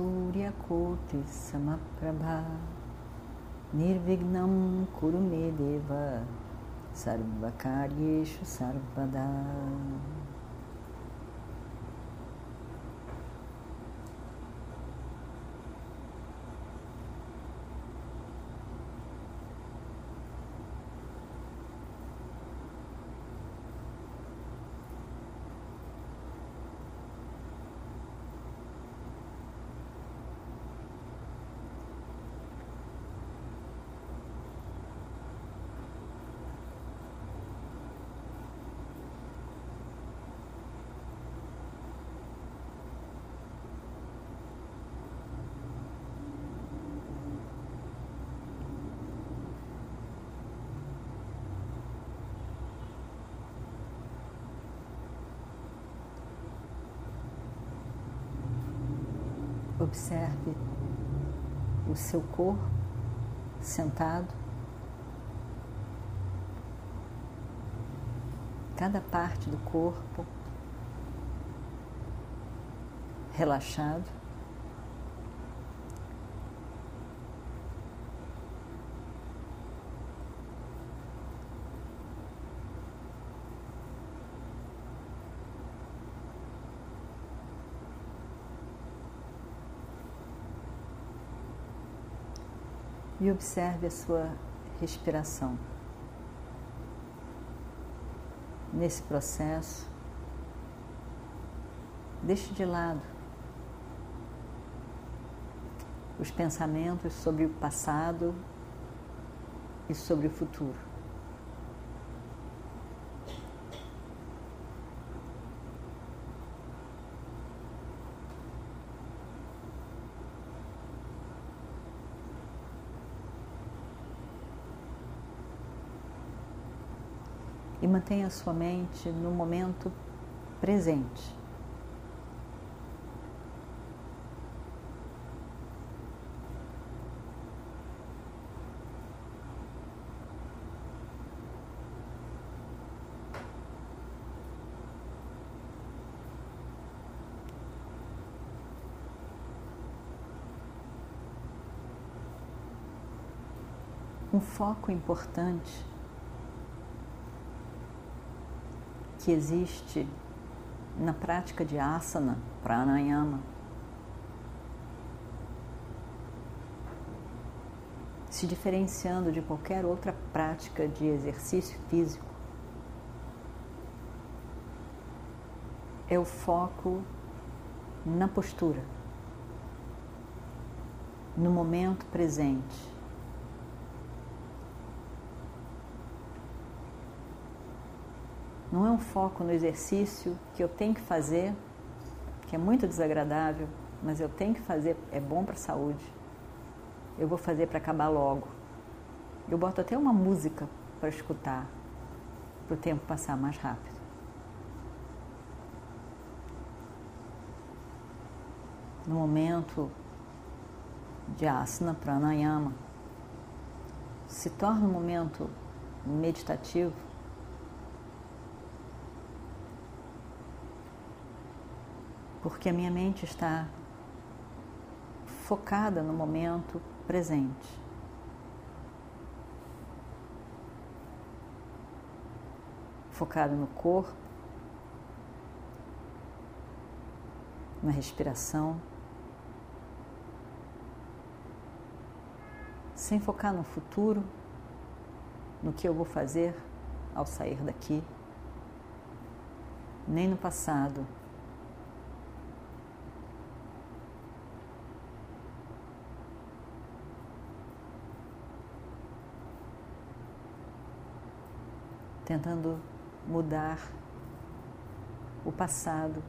Suryakoti Samaprabha Nirvignam Kurumedeva Sarvakaryeshu Sarvada Observe o seu corpo sentado, cada parte do corpo relaxado. E observe a sua respiração. Nesse processo, deixe de lado os pensamentos sobre o passado e sobre o futuro. Mantenha a sua mente no momento presente. Um foco importante que existe na prática de asana, pranayama. Se diferenciando de qualquer outra prática de exercício físico, é o foco na postura, no momento presente. Não é um foco no exercício que eu tenho que fazer, que é muito desagradável, mas eu tenho que fazer, é bom para a saúde. Eu vou fazer para acabar logo. Eu boto até uma música para escutar, para o tempo passar mais rápido. No momento de asana pranayama, se torna um momento meditativo, porque a minha mente está focada no momento presente. Focada no corpo, na respiração, sem focar no futuro, no que eu vou fazer ao sair daqui, nem no passado, tentando mudar o passado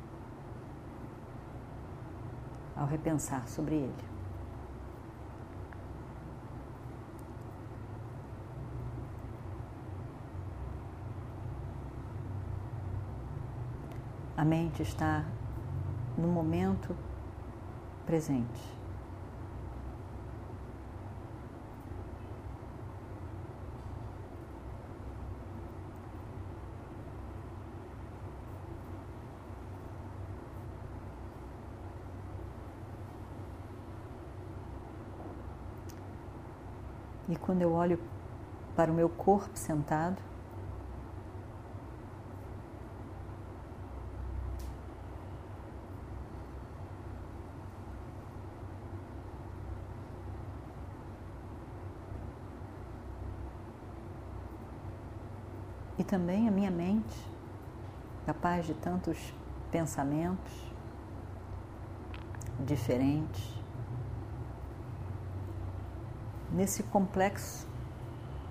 ao repensar sobre ele. A mente está no momento presente. E quando eu olho para o meu corpo sentado, e também a minha mente, capaz de tantos pensamentos diferentes, nesse complexo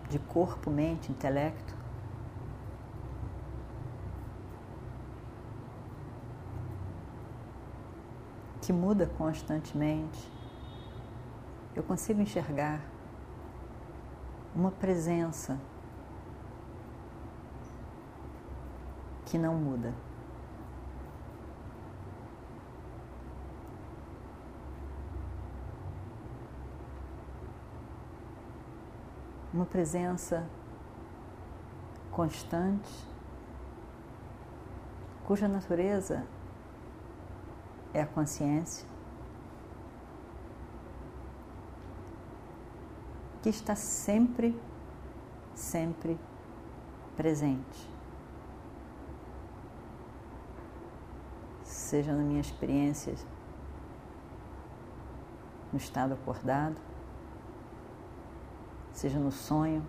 de corpo, mente, intelecto. Que muda constantemente, eu consigo enxergar uma presença que não muda. Uma presença constante, cuja natureza é a consciência, que está sempre, sempre presente. Seja na minha experiência no estado acordado, seja no sonho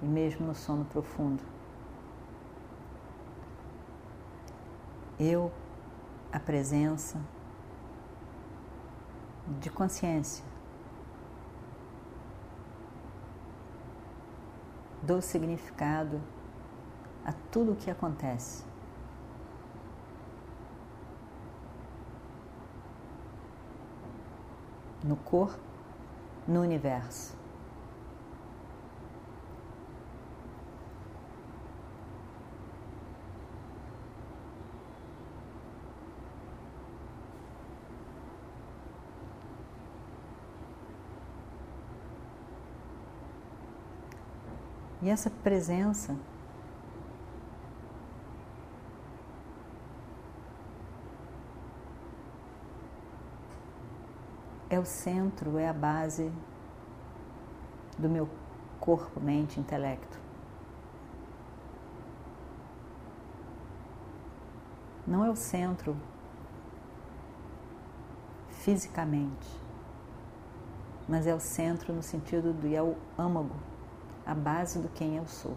e mesmo no sono profundo. Eu, a presença de consciência, dou significado a tudo o que acontece. No corpo, no universo. E essa presença é o centro, é a base do meu corpo, mente, intelecto. Não é o centro fisicamente, mas é o centro no sentido do é o âmago, a base do quem eu sou.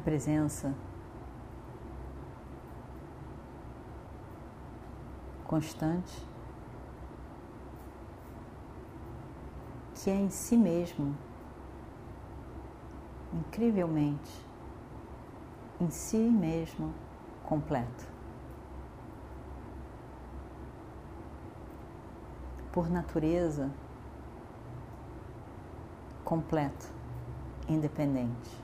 Presença constante, que é em si mesmo, incrivelmente, em si mesmo completo. Por natureza, completo, independente.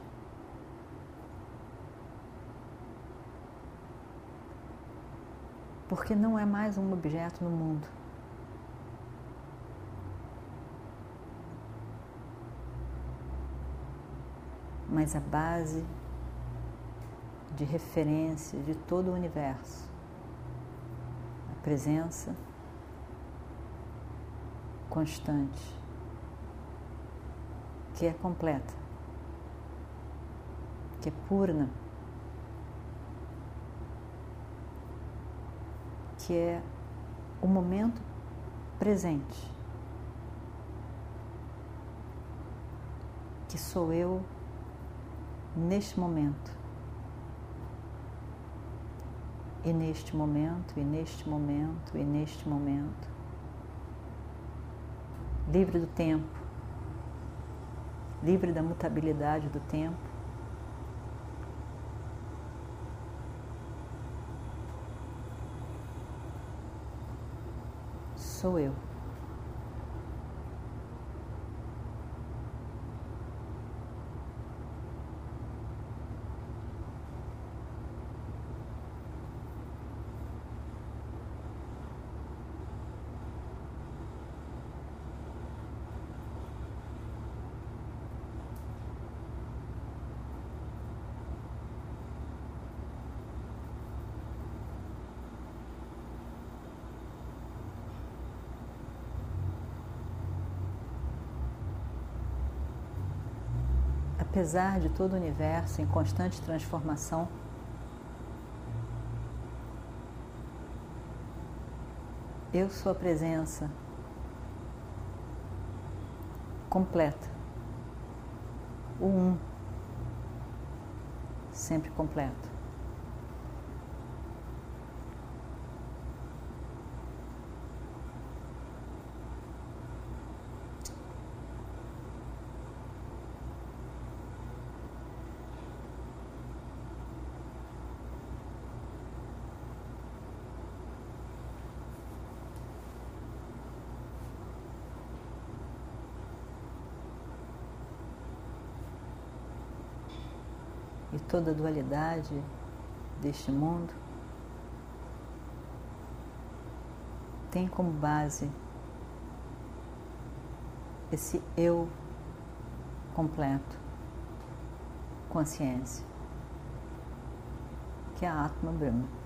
Porque não é mais um objeto no mundo. Mas a base de referência de todo o universo, a presença constante, que é completa, que é purna. Que é o momento presente, que sou eu neste momento. E neste momento, e neste momento, e neste momento, livre do tempo, livre da mutabilidade do tempo, sou eu. Apesar de todo o universo em constante transformação, eu sou a presença completa, o um, sempre completo. E toda a dualidade deste mundo tem como base esse eu completo, consciência, que é a Atma Brahma.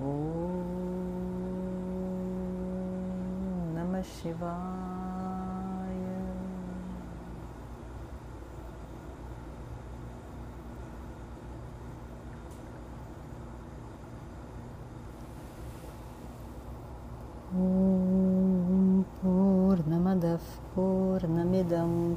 Om Namah Shivaya. Om Purnamadav Purnamidam